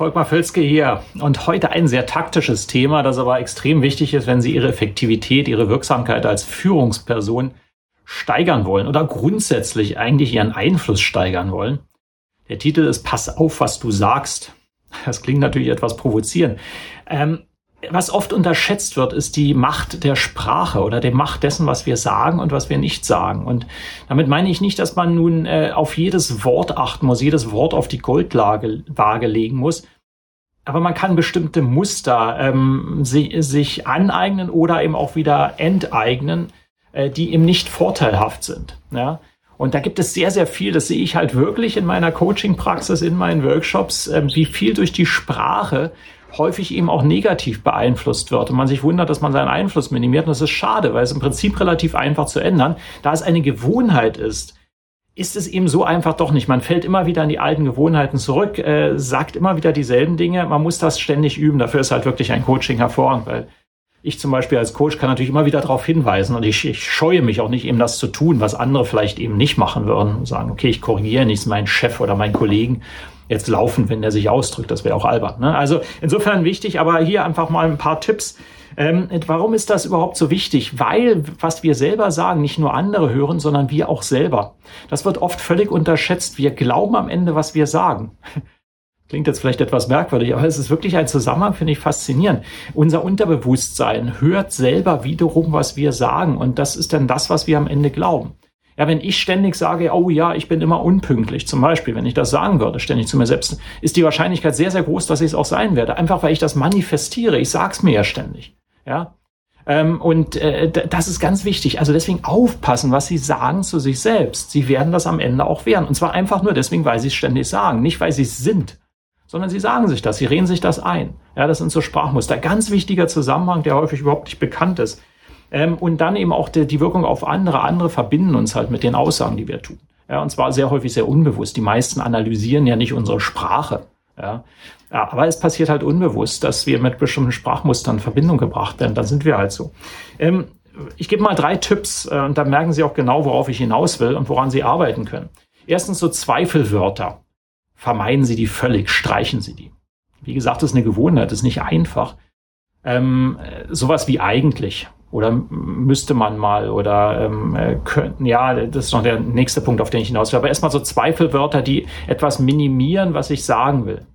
Volkmar Völzke hier und heute ein sehr taktisches Thema, das aber extrem wichtig ist, wenn Sie Ihre Effektivität, Ihre Wirksamkeit als Führungsperson steigern wollen oder grundsätzlich eigentlich Ihren Einfluss steigern wollen. Der Titel ist Pass auf, was du sagst. Das klingt natürlich etwas provozierend. Ähm, was oft unterschätzt wird, ist die Macht der Sprache oder die Macht dessen, was wir sagen und was wir nicht sagen. Und damit meine ich nicht, dass man nun äh, auf jedes Wort achten muss, jedes Wort auf die Goldwaage legen muss. Aber man kann bestimmte Muster ähm, si sich aneignen oder eben auch wieder enteignen, äh, die eben nicht vorteilhaft sind. Ja? Und da gibt es sehr, sehr viel, das sehe ich halt wirklich in meiner Coaching-Praxis, in meinen Workshops, äh, wie viel durch die Sprache häufig eben auch negativ beeinflusst wird und man sich wundert, dass man seinen Einfluss minimiert. Und das ist schade, weil es im Prinzip relativ einfach zu ändern. Da es eine Gewohnheit ist, ist es eben so einfach doch nicht. Man fällt immer wieder in die alten Gewohnheiten zurück, äh, sagt immer wieder dieselben Dinge. Man muss das ständig üben. Dafür ist halt wirklich ein Coaching hervorragend, weil ich zum Beispiel als Coach kann natürlich immer wieder darauf hinweisen und ich, ich scheue mich auch nicht, eben das zu tun, was andere vielleicht eben nicht machen würden. Und sagen, okay, ich korrigiere nicht meinen Chef oder meinen Kollegen jetzt laufen, wenn der sich ausdrückt. Das wäre auch albern. Ne? Also insofern wichtig, aber hier einfach mal ein paar Tipps. Ähm, warum ist das überhaupt so wichtig? Weil was wir selber sagen, nicht nur andere hören, sondern wir auch selber. Das wird oft völlig unterschätzt. Wir glauben am Ende, was wir sagen. Klingt jetzt vielleicht etwas merkwürdig, aber es ist wirklich ein Zusammenhang, finde ich faszinierend. Unser Unterbewusstsein hört selber wiederum, was wir sagen. Und das ist dann das, was wir am Ende glauben. Ja, wenn ich ständig sage, oh ja, ich bin immer unpünktlich, zum Beispiel, wenn ich das sagen würde, ständig zu mir selbst, ist die Wahrscheinlichkeit sehr, sehr groß, dass ich es auch sein werde. Einfach weil ich das manifestiere. Ich sag's mir ja ständig. Ja. Ähm, und äh, das ist ganz wichtig. Also deswegen aufpassen, was Sie sagen zu sich selbst. Sie werden das am Ende auch werden. Und zwar einfach nur deswegen, weil Sie es ständig sagen, nicht weil Sie es sind sondern sie sagen sich das, sie reden sich das ein. Ja, das sind so Sprachmuster. Ganz wichtiger Zusammenhang, der häufig überhaupt nicht bekannt ist. Ähm, und dann eben auch die, die Wirkung auf andere. Andere verbinden uns halt mit den Aussagen, die wir tun. Ja, und zwar sehr häufig sehr unbewusst. Die meisten analysieren ja nicht unsere Sprache. Ja. ja, aber es passiert halt unbewusst, dass wir mit bestimmten Sprachmustern in Verbindung gebracht werden. Dann sind wir halt so. Ähm, ich gebe mal drei Tipps äh, und da merken Sie auch genau, worauf ich hinaus will und woran Sie arbeiten können. Erstens so Zweifelwörter. Vermeiden Sie die völlig, streichen Sie die. Wie gesagt, das ist eine Gewohnheit, das ist nicht einfach. Ähm, sowas wie eigentlich oder müsste man mal oder ähm, äh, könnten, ja, das ist noch der nächste Punkt, auf den ich hinaus will. Aber erstmal so Zweifelwörter, die etwas minimieren, was ich sagen will.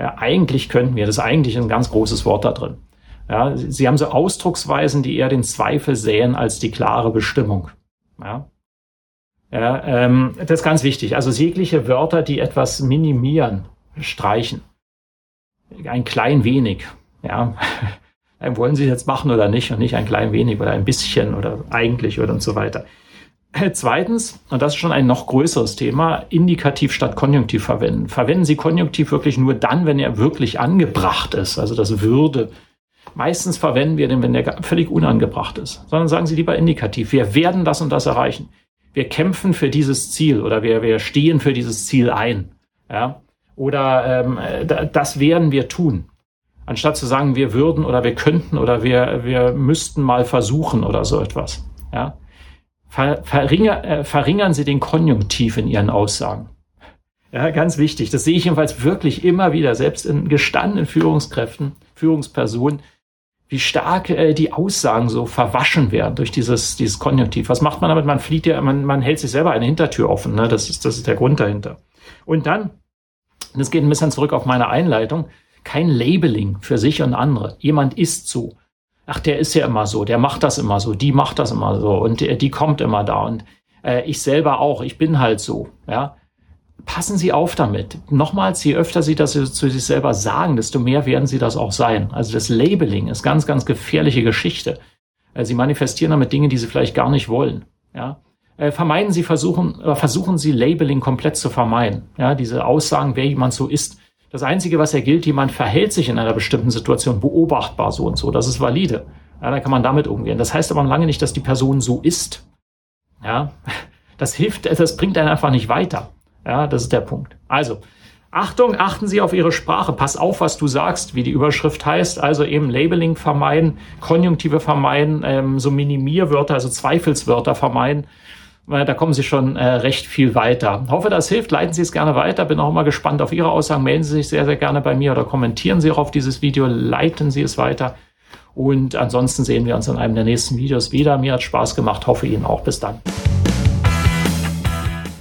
Ja, eigentlich könnten wir, das ist eigentlich ein ganz großes Wort da drin. Ja, sie haben so Ausdrucksweisen, die eher den Zweifel säen als die klare Bestimmung. Ja, ja ähm, das ist ganz wichtig. Also jegliche Wörter, die etwas minimieren, streichen. Ein klein wenig. Ja, wollen Sie jetzt machen oder nicht und nicht ein klein wenig oder ein bisschen oder eigentlich oder und so weiter. Äh, zweitens, und das ist schon ein noch größeres Thema, indikativ statt konjunktiv verwenden. Verwenden Sie konjunktiv wirklich nur dann, wenn er wirklich angebracht ist, also das würde. Meistens verwenden wir den, wenn der völlig unangebracht ist, sondern sagen Sie lieber indikativ. Wir werden das und das erreichen. Wir kämpfen für dieses Ziel oder wir, wir stehen für dieses Ziel ein. Ja? Oder ähm, das werden wir tun. Anstatt zu sagen, wir würden oder wir könnten oder wir, wir müssten mal versuchen oder so etwas. Ja? Ver, verringer, äh, verringern Sie den Konjunktiv in Ihren Aussagen. Ja, ganz wichtig. Das sehe ich jedenfalls wirklich immer wieder, selbst in gestandenen Führungskräften, Führungspersonen, wie stark äh, die Aussagen so verwaschen werden durch dieses, dieses Konjunktiv. Was macht man damit? Man flieht ja, man, man hält sich selber eine Hintertür offen. Ne? Das, ist, das ist der Grund dahinter. Und dann, das geht ein bisschen zurück auf meine Einleitung, kein Labeling für sich und andere. Jemand ist so. Ach, der ist ja immer so, der macht das immer so, die macht das immer so und die, die kommt immer da und äh, ich selber auch, ich bin halt so, ja. Passen Sie auf damit. Nochmals, je öfter Sie das zu sich selber sagen, desto mehr werden Sie das auch sein. Also das Labeling ist ganz, ganz gefährliche Geschichte. Äh, Sie manifestieren damit Dinge, die Sie vielleicht gar nicht wollen, ja. Äh, vermeiden Sie versuchen, äh, versuchen Sie Labeling komplett zu vermeiden. Ja, diese Aussagen, wer jemand so ist, Das Einzige, was er gilt, jemand verhält sich in einer bestimmten Situation beobachtbar so und so. Das ist valide. Ja, da kann man damit umgehen. Das heißt aber lange nicht, dass die Person so ist. Ja, das hilft, das bringt einen einfach nicht weiter. Ja, das ist der Punkt. Also, Achtung, achten Sie auf Ihre Sprache. Pass auf, was du sagst, wie die Überschrift heißt. Also eben Labeling vermeiden, Konjunktive vermeiden, ähm, so Minimierwörter, also Zweifelswörter vermeiden. Da kommen Sie schon äh, recht viel weiter. Hoffe, das hilft. Leiten Sie es gerne weiter. Bin auch mal gespannt auf Ihre Aussagen. Melden Sie sich sehr, sehr gerne bei mir oder kommentieren Sie auch auf dieses Video. Leiten Sie es weiter. Und ansonsten sehen wir uns in einem der nächsten Videos wieder. Mir hat Spaß gemacht. Hoffe Ihnen auch. Bis dann.